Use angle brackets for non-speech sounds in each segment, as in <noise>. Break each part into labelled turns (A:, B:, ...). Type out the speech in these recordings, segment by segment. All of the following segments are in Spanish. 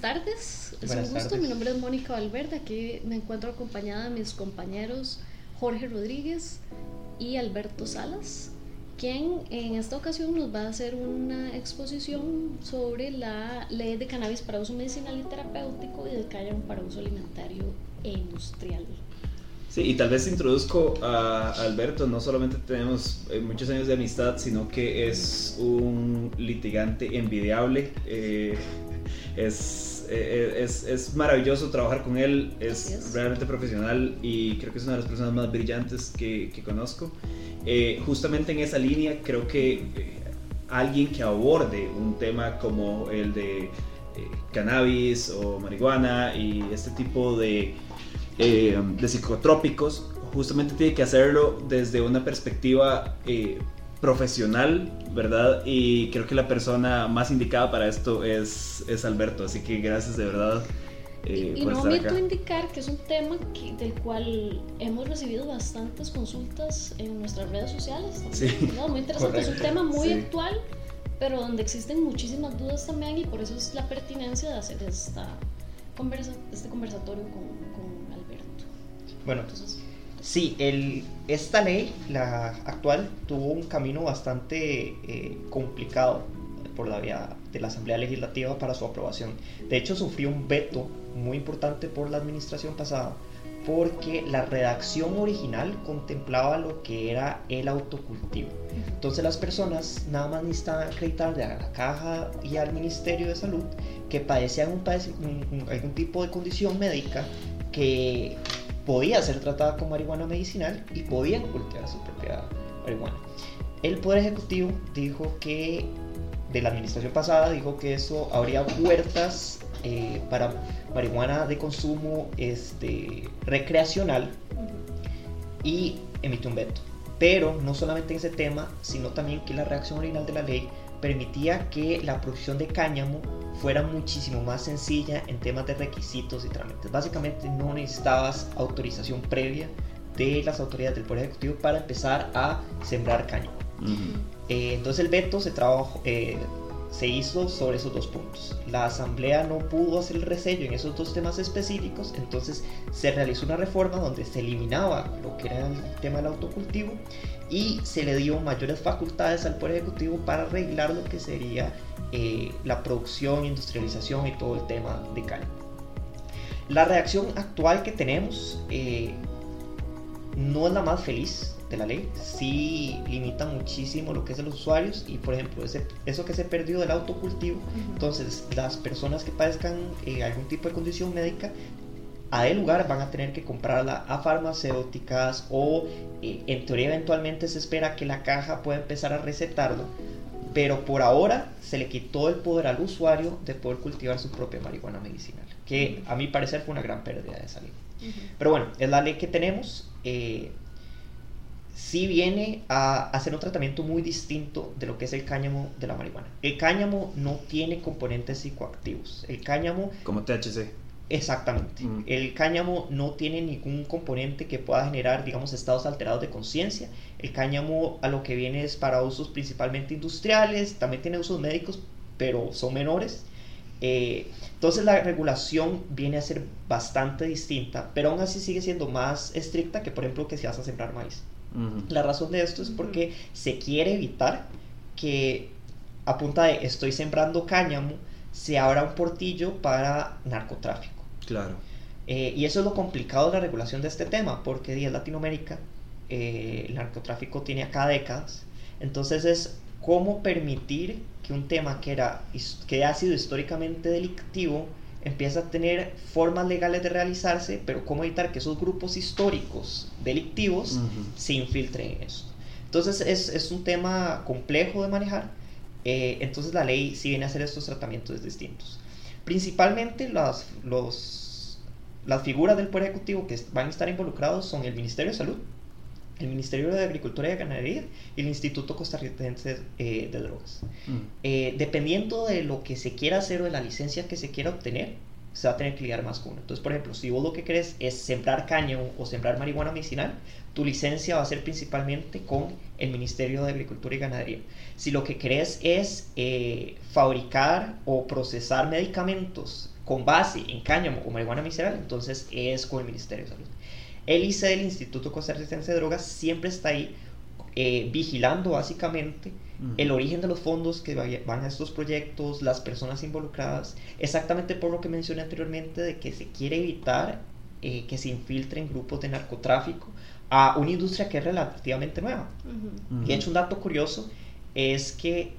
A: buenas tardes. Es un gusto. Mi nombre es Mónica Valverde. Aquí me encuentro acompañada de mis compañeros Jorge Rodríguez y Alberto Salas, quien en esta ocasión nos va a hacer una exposición sobre la ley de cannabis para uso medicinal y terapéutico y del cáñamo para uso alimentario e industrial.
B: Sí, y tal vez introduzco a Alberto, no solamente tenemos eh, muchos años de amistad, sino que es un litigante envidiable. Eh, es, eh, es, es, maravilloso trabajar con él, es, realmente profesional y creo que es una de las personas más brillantes que, que conozco. justamente en esa línea, creo que alguien que aborde un tema como el de cannabis o marihuana y este tipo de eh, de psicotrópicos, justamente tiene que hacerlo desde una perspectiva eh, profesional, ¿verdad? Y creo que la persona más indicada para esto es, es Alberto, así que gracias de verdad.
A: Eh, y no omito indicar que es un tema del cual hemos recibido bastantes consultas en nuestras redes sociales. Sí, Muy interesante, es un tema muy actual, pero donde existen muchísimas dudas también y por eso es la pertinencia de hacer esta conversa, este conversatorio con,
C: bueno, entonces, sí, el, esta ley, la actual, tuvo un camino bastante eh, complicado por la vía de la Asamblea Legislativa para su aprobación. De hecho, sufrió un veto muy importante por la administración pasada porque la redacción original contemplaba lo que era el autocultivo. Entonces las personas nada más necesitaban acreditar a la caja y al Ministerio de Salud que padecían algún tipo de condición médica que podía ser tratada con marihuana medicinal y podían cultivar su propia marihuana. El Poder Ejecutivo dijo que, de la administración pasada, dijo que eso habría puertas eh, para marihuana de consumo este, recreacional y emitió un veto. Pero no solamente en ese tema, sino también que la reacción original de la ley permitía que la producción de cáñamo fuera muchísimo más sencilla en temas de requisitos y trámites. Básicamente no necesitabas autorización previa de las autoridades del Poder Ejecutivo para empezar a sembrar cáñamo. Eh, entonces el veto se, trabajó, eh, se hizo sobre esos dos puntos. La Asamblea no pudo hacer el resello en esos dos temas específicos, entonces se realizó una reforma donde se eliminaba lo que era el tema del autocultivo y se le dio mayores facultades al Poder Ejecutivo para arreglar lo que sería eh, la producción, industrialización y todo el tema de caña. La reacción actual que tenemos eh, no es la más feliz de la ley, sí limita muchísimo lo que es de los usuarios y por ejemplo ese, eso que se perdió del autocultivo, entonces las personas que padezcan eh, algún tipo de condición médica a el lugar van a tener que comprarla a farmacéuticas o eh, en teoría eventualmente se espera que la caja pueda empezar a recetarlo, pero por ahora se le quitó el poder al usuario de poder cultivar su propia marihuana medicinal, que a mi parecer fue una gran pérdida de esa ley. Pero bueno, es la ley que tenemos. Eh, sí viene a hacer un tratamiento muy distinto de lo que es el cáñamo de la marihuana. El cáñamo no tiene componentes psicoactivos. El cáñamo...
B: Como THC.
C: Exactamente. Mm. El cáñamo no tiene ningún componente que pueda generar, digamos, estados alterados de conciencia. El cáñamo a lo que viene es para usos principalmente industriales, también tiene usos médicos, pero son menores. Eh, entonces la regulación viene a ser bastante distinta, pero aún así sigue siendo más estricta que, por ejemplo, que si vas a sembrar maíz. La razón de esto es porque se quiere evitar que a punta de estoy sembrando cáñamo se abra un portillo para narcotráfico.
B: Claro.
C: Eh, y eso es lo complicado de la regulación de este tema, porque en Latinoamérica eh, el narcotráfico tiene acá décadas. Entonces es cómo permitir que un tema que, era, que ha sido históricamente delictivo empieza a tener formas legales de realizarse, pero cómo evitar que esos grupos históricos delictivos se infiltren en eso. Entonces es, es, un tema complejo de manejar, eh, entonces la ley sí viene a hacer estos tratamientos distintos. Principalmente las, los, las figuras del Poder Ejecutivo que van a estar involucrados son el Ministerio de Salud, el Ministerio de Agricultura y Ganadería y el Instituto Costarricense eh, de Drogas. Mm. Eh, dependiendo de lo que se quiera hacer o de la licencia que se quiera obtener, se va a tener que lidiar más con uno. Entonces, por ejemplo, si vos lo que querés es sembrar caña o sembrar marihuana medicinal, tu licencia va a ser principalmente con el Ministerio de Agricultura y Ganadería. Si lo que querés es eh, fabricar o procesar medicamentos con base en cáñamo o marihuana medicinal, entonces es con el Ministerio de Salud. El ICE, el Instituto Costarricense de Drogas, siempre está ahí eh, vigilando básicamente el origen de los fondos que van a estos proyectos, las personas involucradas, exactamente por lo que mencioné anteriormente de que se quiere evitar eh, que se infiltren grupos de narcotráfico a una industria que es relativamente nueva. Y de hecho un dato curioso es que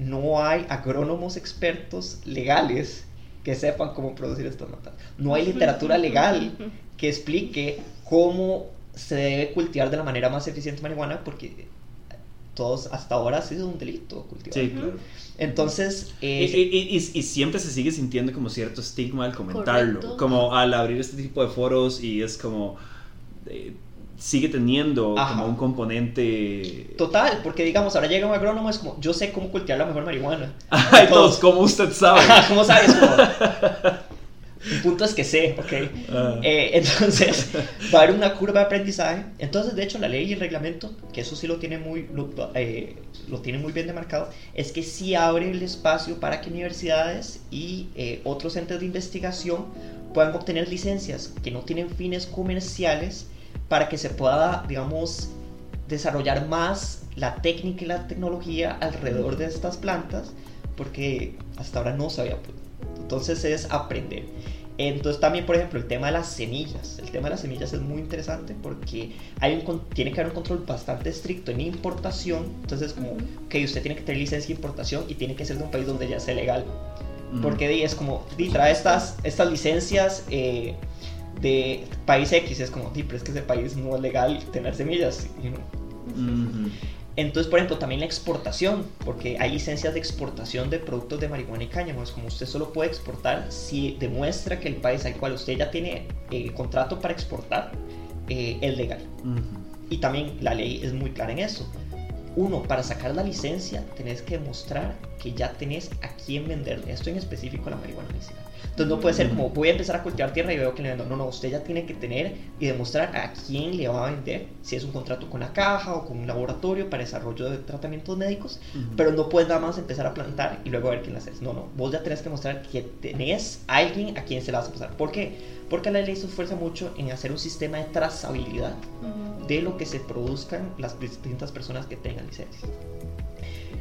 C: no hay agrónomos expertos legales que sepan cómo producir estas matas. No hay literatura legal que explique cómo se debe cultivar de la manera más eficiente marihuana porque todos hasta ahora ha sido un delito cultivar.
B: Sí, claro.
C: Entonces...
B: y, siempre se sigue sintiendo como cierto estigma al comentarlo, como al abrir este tipo de foros y es como... Eh, sigue teniendo como un componente...
C: Total, porque digamos, ahora llega un agrónomo, es como, yo sé cómo cultivar la mejor marihuana. <laughs>
B: Ay, todos, como usted sabe. <laughs>
C: ¿Cómo sabes? El punto es que sé, ¿ok? Ah. Eh, entonces, va a haber una curva de aprendizaje. Entonces, de hecho, la ley y el reglamento, que eso sí lo tiene muy, lo, eh, lo tiene muy bien demarcado, es que sí abre el espacio para que universidades y eh, otros centros de investigación puedan obtener licencias que no tienen fines comerciales para que se pueda, digamos, desarrollar más la técnica y la tecnología alrededor de estas plantas, porque hasta ahora no se había entonces es aprender. Entonces también, por ejemplo, el tema de las semillas. El tema de las semillas es muy interesante porque hay un, tiene que haber un control bastante estricto en importación. Entonces, como que usted tiene que tener licencia de importación y tiene que ser de un país donde ya sea legal. Porque es como, trae estas, estas licencias eh, de país X. Es como, pero es que ese país no es legal tener semillas. Entonces, por ejemplo, también la exportación, porque hay licencias de exportación de productos de marihuana y cáñamo. Es como usted solo puede exportar si demuestra que el país al cual usted ya tiene eh, contrato para exportar eh, es legal. Y también la ley es muy clara en eso. Uno, para sacar la licencia tenés que demostrar que ya tenés a quién venderle. Esto en específico la marihuana medicinal. Entonces no puede ser como voy a empezar a cultivar tierra y veo que le vendo. No, no, usted ya tiene que tener y demostrar a quién le va a vender, si es un contrato con la caja o con un laboratorio para desarrollo de tratamientos médicos, pero no puedes nada más empezar a plantar y luego ver quién la haces. No, no, vos ya tenés que mostrar que tenés a alguien a quien se la vas a pasar. ¿Por qué? Porque la ley se esfuerza mucho en hacer un sistema de trazabilidad de lo que se produzcan las distintas personas que tengan licencias.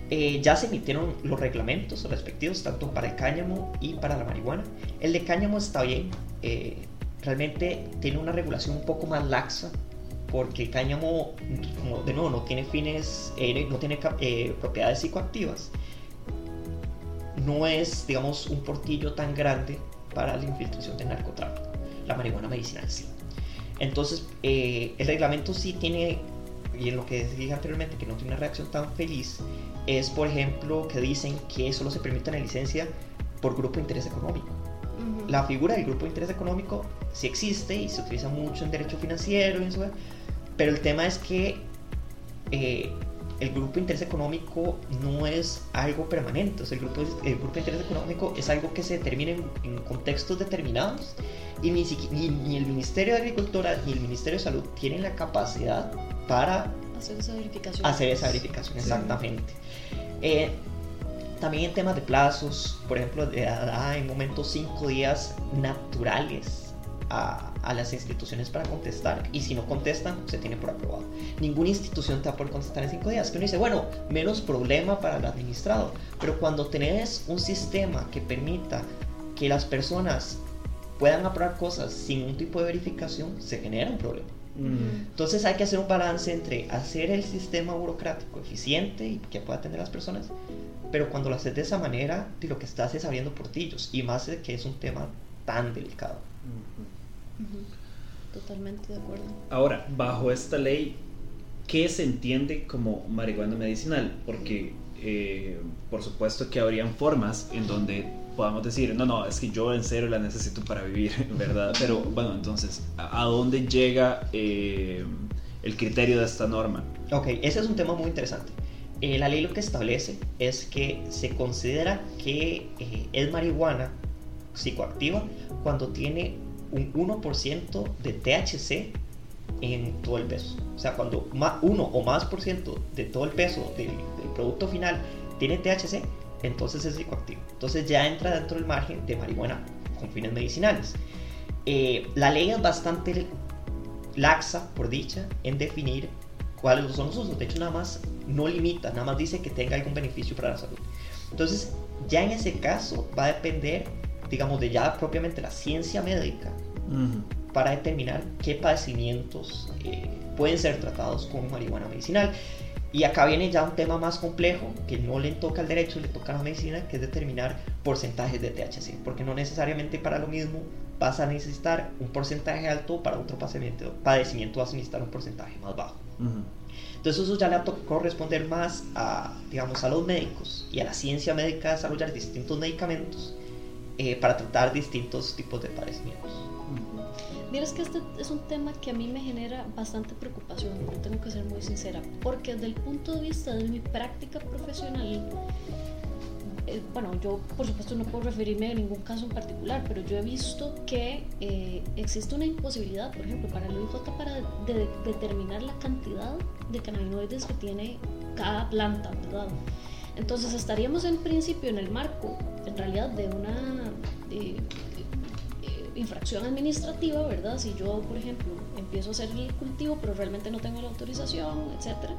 C: Eh, ya se emitieron los reglamentos respectivos, tanto para el cáñamo y para la marihuana. El de cáñamo está bien, eh, realmente tiene una regulación un poco más laxa, porque el cáñamo, como de nuevo, no tiene fines, eh, no tiene propiedades psicoactivas. No es, digamos, un portillo tan grande para la infiltración de narcotráfico. La marihuana medicinal sí. Entonces, el reglamento sí tiene y en lo que dije anteriormente que no tiene una reacción tan feliz, es por ejemplo que dicen que solo se permite una licencia por grupo de interés económico. La figura del grupo de interés económico sí existe y se utiliza mucho en derecho financiero, y eso, pero el tema es que eh, el grupo de interés económico no es algo permanente. O sea, el, grupo, el grupo de interés económico es algo que se determina en, contextos determinados y ni, ni, el Ministerio de Agricultura ni el Ministerio de Salud tienen la capacidad para
A: hacer esa verificación.
C: Hacer esa verificación, exactamente. Eh, también en temas de plazos, por ejemplo, en momentos cinco días naturales a, a, las instituciones para contestar y si no contestan se tiene por aprobado. Ninguna institución te va a poder contestar en cinco días. Que uno dice, bueno, menos problema para el administrado, pero cuando tenés un sistema que permita que las personas puedan aprobar cosas sin un tipo de verificación, se genera un problema. Entonces hay que hacer un balance entre hacer el sistema burocrático eficiente y que pueda atender a las personas, pero cuando lo haces de esa manera, lo que estás es abriendo portillos, y más que es un tema tan delicado.
A: Totalmente de acuerdo.
B: Ahora, bajo esta ley, ¿qué se entiende como marihuana medicinal? Porque eh, por supuesto que habrían formas en donde podamos decir, no, no, es que yo en serio la necesito para vivir, <laughs> ¿verdad? Pero bueno, entonces, ¿a, dónde llega eh, el criterio de esta norma?
C: Ok, ese es un tema muy interesante. Eh, la ley lo que establece es que se considera que eh, es marihuana psicoactiva cuando tiene un 1% de THC en todo el peso. O sea, cuando uno o más por ciento de todo el peso del, del producto final tiene THC, entonces es psicoactivo. Entonces ya entra dentro del margen de marihuana con fines medicinales. Eh, la ley es bastante laxa, por dicha, en definir cuáles son los usos. De hecho, nada más no limita, nada más dice que tenga algún beneficio para la salud. Entonces, ya en ese caso va a depender, digamos, de ya propiamente la ciencia médica para determinar qué padecimientos eh, pueden ser tratados con marihuana medicinal. Y acá viene ya un tema más complejo que no le toca al derecho, le toca a la medicina, que es determinar porcentajes de THC, porque no necesariamente para lo mismo vas a necesitar un porcentaje alto, para otro padecimiento, padecimiento vas a necesitar un porcentaje más bajo. Entonces eso ya le va a corresponder más a, digamos, a los médicos y a la ciencia médica desarrollar distintos medicamentos eh, para tratar distintos tipos de padecimientos.
A: Miras que este es un tema que a mí me genera bastante preocupación, tengo que ser muy sincera, porque desde el punto de vista de mi práctica profesional, eh, bueno, yo por supuesto no puedo referirme a ningún caso en particular, pero yo he visto que eh, existe una imposibilidad, por ejemplo, para el OIJ para determinar la cantidad de cannabinoides que tiene cada planta, ¿verdad? Entonces estaríamos en principio en el marco, en realidad, de una infracción administrativa, ¿verdad? Si yo, por ejemplo, empiezo a hacer el cultivo, pero realmente no tengo la autorización, etcétera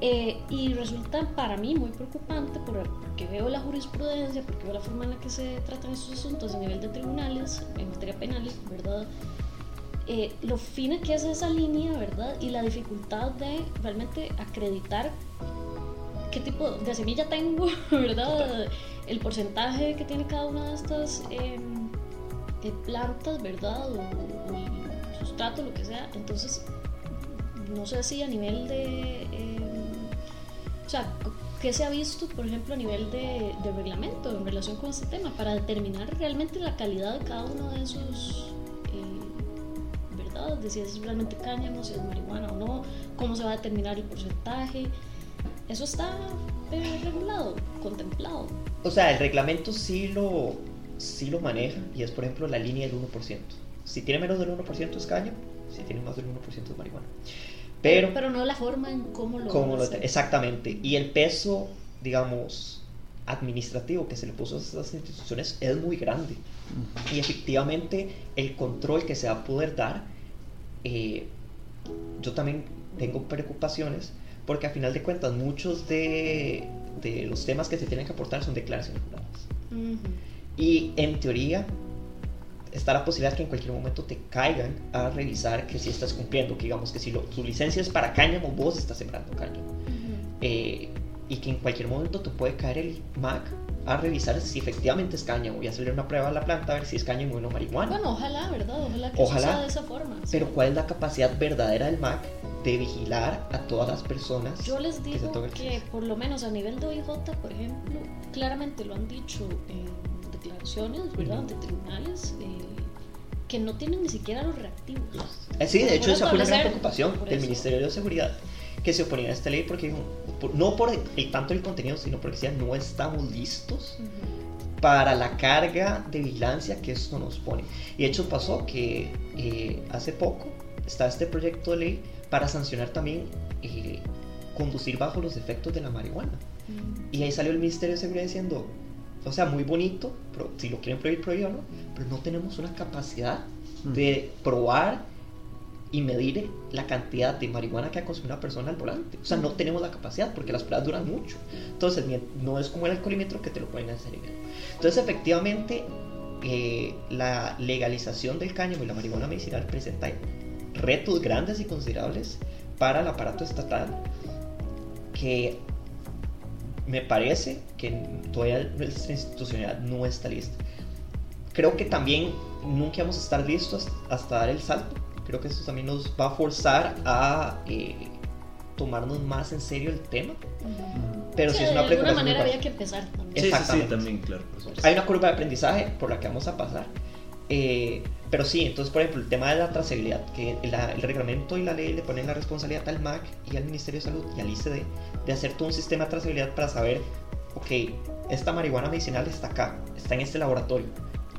A: eh, y resulta para mí muy preocupante porque veo la jurisprudencia, porque veo la forma en la que se tratan estos asuntos a nivel de tribunales, en materia penal, ¿verdad? Eh, lo fina que es esa línea, ¿verdad? Y la dificultad de realmente acreditar qué tipo de semilla tengo, <laughs> ¿verdad? El porcentaje que tiene cada una de estas em, eh, plantas, ¿verdad? O, sustrato, lo que sea. Entonces, no sé si a nivel de o sea, ¿qué se ha visto, por ejemplo, a nivel de, reglamento en relación con este tema para determinar realmente la calidad de cada uno de esos, eh, ¿verdad? De si es realmente cáñamo, si es marihuana o no, cómo se va a determinar el porcentaje. Eso está eh, regulado, contemplado.
C: O sea, el reglamento sí lo, sí lo maneja y es, por ejemplo, la línea del 1%. Si tiene menos del 1% es caño, si tiene más del 1% es marihuana. Pero,
A: pero no la forma en cómo lo,
C: Exactamente. Y el peso, digamos, administrativo que se le puso a estas instituciones es muy grande. Y efectivamente el control que se va a poder dar, eh, yo también tengo preocupaciones porque a final de cuentas muchos de, de los temas que se tienen que aportar son declaraciones juradas. Y en teoría está la posibilidad que en cualquier momento te caigan a revisar que si estás cumpliendo, que digamos que si lo, tu licencia es para cáñamo, vos estás sembrando cáñamo. Eh, y que en cualquier momento te puede caer el MAC a revisar si efectivamente es cáñamo y hacerle una prueba a la planta a ver si es cáñamo o no marihuana.
A: Bueno, ojalá, ¿verdad? Ojalá que sea de esa forma.
C: Pero ¿cuál es la capacidad verdadera del MAC de vigilar a todas las personas?
A: Yo les digo que, por lo menos a nivel de OIJ, por ejemplo, claramente lo han dicho en declaraciones, ¿verdad? De tribunales. Eh, que no tienen ni siquiera los reactivos.
C: Eh, sí, de hecho esa fue una gran preocupación del Ministerio de Seguridad que se oponía a esta ley porque no por el, tanto el contenido, sino porque decían no estamos listos para la carga de vigilancia que esto nos pone. Y de hecho pasó que eh, hace poco está este proyecto de ley para sancionar también eh, conducir bajo los efectos de la marihuana. Y ahí salió el Ministerio de Seguridad diciendo, o sea, muy bonito, pero si lo quieren prohibir, prohíbanlo, pero no tenemos una capacidad mm. de probar y medir la cantidad de marihuana que ha consumido una persona al volante. O sea, no tenemos la capacidad porque las pruebas duran mucho. Entonces, no es como el alcoholímetro que te lo pueden hacer Entonces, efectivamente, eh, la legalización del cáñamo y la marihuana medicinal presenta retos grandes y considerables para el aparato estatal que me parece que todavía nuestra institucionalidad no está lista. Creo que también nunca vamos a estar listos hasta dar el salto. Creo que eso también nos va a forzar a eh, tomarnos más en serio el tema.
A: Pero si es una De alguna manera había que empezar también.
B: Sí, sí, también, claro.
C: Hay una curva de aprendizaje por la que vamos a pasar. Eh, pero sí, entonces, por ejemplo, el tema de la trazabilidad, que el reglamento y la ley le ponen la responsabilidad al MAC y al Ministerio de Salud y al ICD de hacer todo un sistema de trazabilidad para saber, ok, esta marihuana medicinal está acá, está en este laboratorio,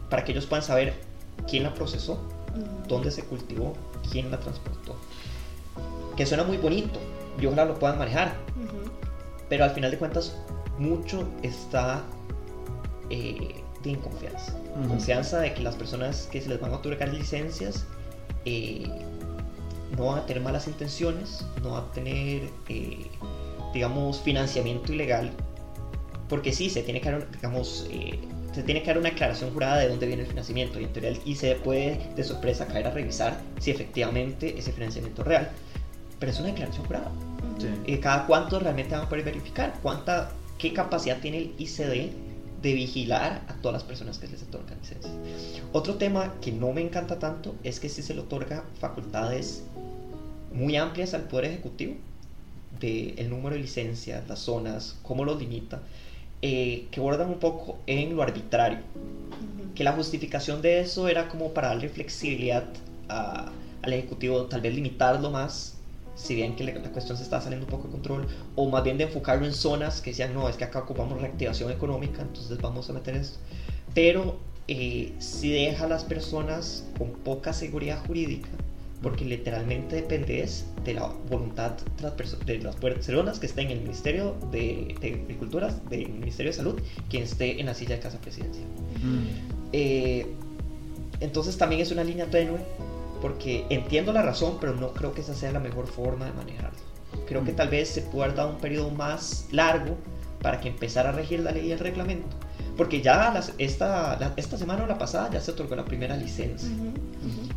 C: para que ellos puedan saber quién la procesó, dónde se cultivó, quién la transportó. Que suena muy bonito y ojalá lo puedan manejar, pero al final de cuentas, mucho está. Eh, tienen confianza. Confianza de que las personas que se les van a otorgar licencias eh, no van a tener malas intenciones, no van a tener, eh, digamos, financiamiento ilegal. Porque sí, se tiene que digamos, eh, se tiene que dar una aclaración jurada de dónde viene el financiamiento y en teoría el ICD puede de sorpresa caer a revisar si efectivamente ese financiamiento es real. Pero es una declaración jurada. cada cuánto realmente van a poder verificar, cuánta, qué capacidad tiene el ICD de vigilar a todas las personas que les otorgan licencias. Otro tema que no me encanta tanto es que si se le otorga facultades muy amplias al Poder Ejecutivo, de el número de licencias, las zonas, cómo los limita, eh, que bordan un poco en lo arbitrario. Que la justificación de eso era como para darle flexibilidad al Ejecutivo, tal vez limitarlo más si bien que la cuestión se está saliendo un poco de control, o más bien de enfocarlo en zonas que decían, no, es que acá ocupamos reactivación económica, entonces vamos a meter esto. Pero eh, si deja a las personas con poca seguridad jurídica, porque literalmente depende de la voluntad de las personas que estén en el Ministerio de, Agricultura, del Ministerio de Salud, quien esté en la silla de casa presidencia. Eh, entonces también es una línea tenue porque entiendo la razón, pero no creo que esa sea la mejor forma de manejarlo. Creo que mm. tal vez se pueda dar un periodo más largo para que empezara a regir la ley y el reglamento. Porque ya esta, esta semana o la pasada ya se otorgó la primera licencia.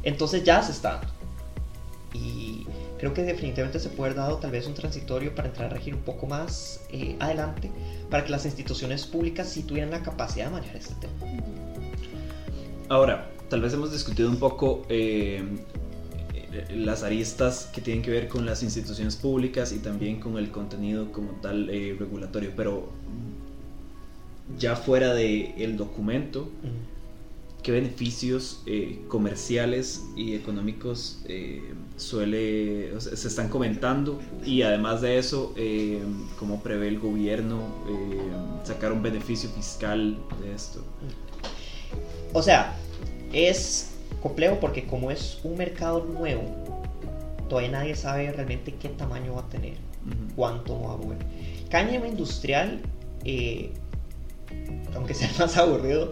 C: Entonces ya se está Y creo que definitivamente se puede haber dado tal vez un transitorio para entrar a regir un poco más eh, adelante, para que las instituciones públicas sí tuvieran la capacidad de manejar este tema.
B: Ahora, tal vez hemos discutido un poco eh, las aristas que tienen que ver con las instituciones públicas y también con el contenido como tal eh, regulatorio, pero ya fuera del el documento, ¿qué beneficios eh, comerciales y económicos suele, se están comentando? Y además de eso, ¿cómo prevé el gobierno sacar un beneficio fiscal de esto?
C: O sea, es complejo porque como es un mercado nuevo, todavía nadie sabe realmente qué tamaño va a tener, cuánto va a mover. Cáñamo industrial, eh, aunque sea más aburrido,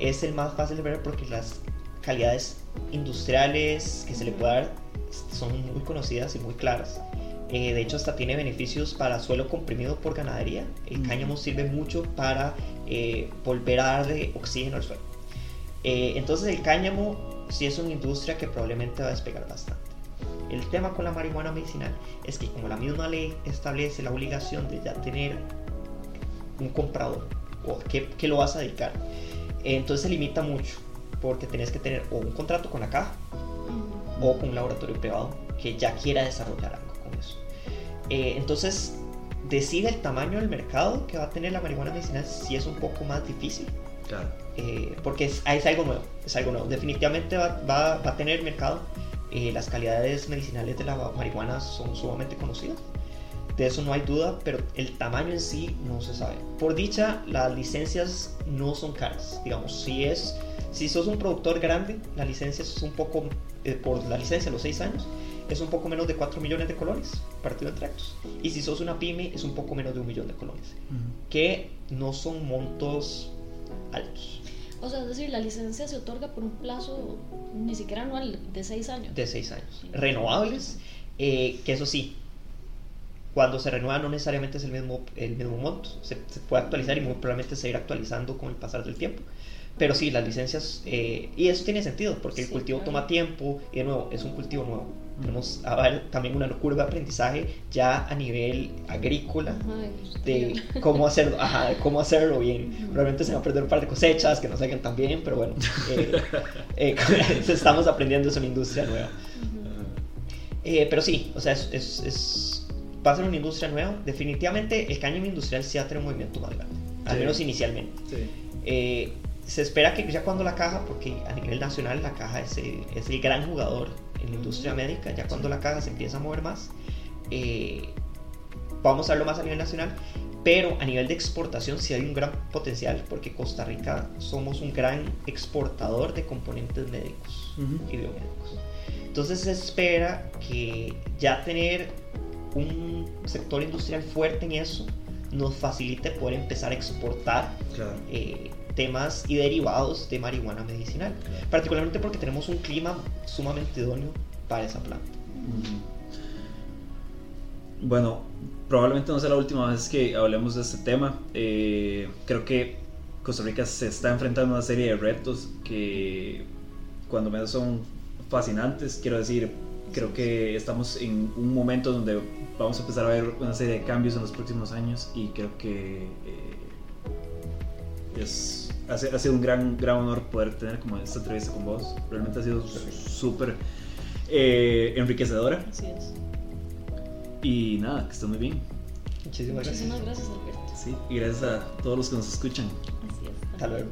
C: es el más fácil de ver porque las calidades industriales que se le puede dar son muy conocidas y muy claras. Eh, de hecho, hasta tiene beneficios para suelo comprimido por ganadería. El cáñamo sirve mucho para eh, volver a darle oxígeno al suelo. Eh, entonces el cáñamo sí es una industria que probablemente va a despegar bastante. El tema con la marihuana medicinal es que como la misma ley establece la obligación de ya tener un comprador o qué, lo vas a dedicar, entonces se limita mucho porque tenés que tener o un contrato con la caja o con un laboratorio privado que ya quiera desarrollar algo con eso. Eh, entonces decide el tamaño del mercado que va a tener la marihuana medicinal si es un poco más difícil. Claro. Eh, porque es, algo nuevo, es algo nuevo. Definitivamente va, va, a tener mercado. Eh, las calidades medicinales de la marihuana son sumamente conocidas. De eso no hay duda, pero el tamaño en sí no se sabe. Por dicha, las licencias no son caras. Digamos, si es si sos un productor grande, la licencia es un poco, eh, por la licencia los 6 años, es un poco menos de 4 millones de colones, partido entre actos. Y si sos una pyme, es un poco menos de un millón de colones, que no son montos altos.
A: O sea, es decir, la licencia se otorga por un plazo ni siquiera anual, de seis años.
C: De seis años. Renovables, eh, que eso sí, cuando se renueva no necesariamente es el mismo, el mismo monto, se, puede actualizar y muy probablemente se irá actualizando con el pasar del tiempo. Pero sí, las licencias, eh, y eso tiene sentido, porque el cultivo toma tiempo, y de nuevo, es un cultivo nuevo. Tenemos también una curva de aprendizaje ya a nivel agrícola de cómo hacerlo, cómo hacerlo bien. Probablemente se van a perder un par de cosechas que no salgan tan bien, pero bueno, eh, eh, <laughs> estamos aprendiendo, es una industria nueva. Eh, pero sí, o sea, es, es, va a ser una industria nueva. Definitivamente el cáñamo industrial sí va a tener un movimiento más grande, al menos inicialmente. se espera que ya cuando la caja, porque a nivel nacional la caja es es el gran jugador en la industria médica, ya cuando la caja se empieza a mover más, eh, vamos a verlo más a nivel nacional, pero a nivel de exportación sí hay un gran potencial porque Costa Rica somos un gran exportador de componentes médicos y biomédicos. Entonces se espera que ya tener un sector industrial fuerte en eso nos facilite poder empezar a exportar eh, temas y derivados de marihuana medicinal, particularmente porque tenemos un clima sumamente idóneo para esa planta.
B: Bueno, probablemente no sea la última vez que hablemos de este tema. Eh, creo que Costa Rica se está enfrentando a una serie de retos que cuando menos son fascinantes. Quiero decir, creo que estamos en un momento donde vamos a empezar a ver una serie de cambios en los próximos años y creo que eh, es, ha, sido un gran, gran honor poder tener como esta entrevista con vos. Realmente ha sido súper eh, enriquecedora.
A: Así es.
B: Y nada, que esté muy bien.
C: Muchísimas,
A: Muchísimas gracias. gracias, Alberto.
B: Sí, y gracias a todos los que nos escuchan.
A: Así es.
C: Hasta luego.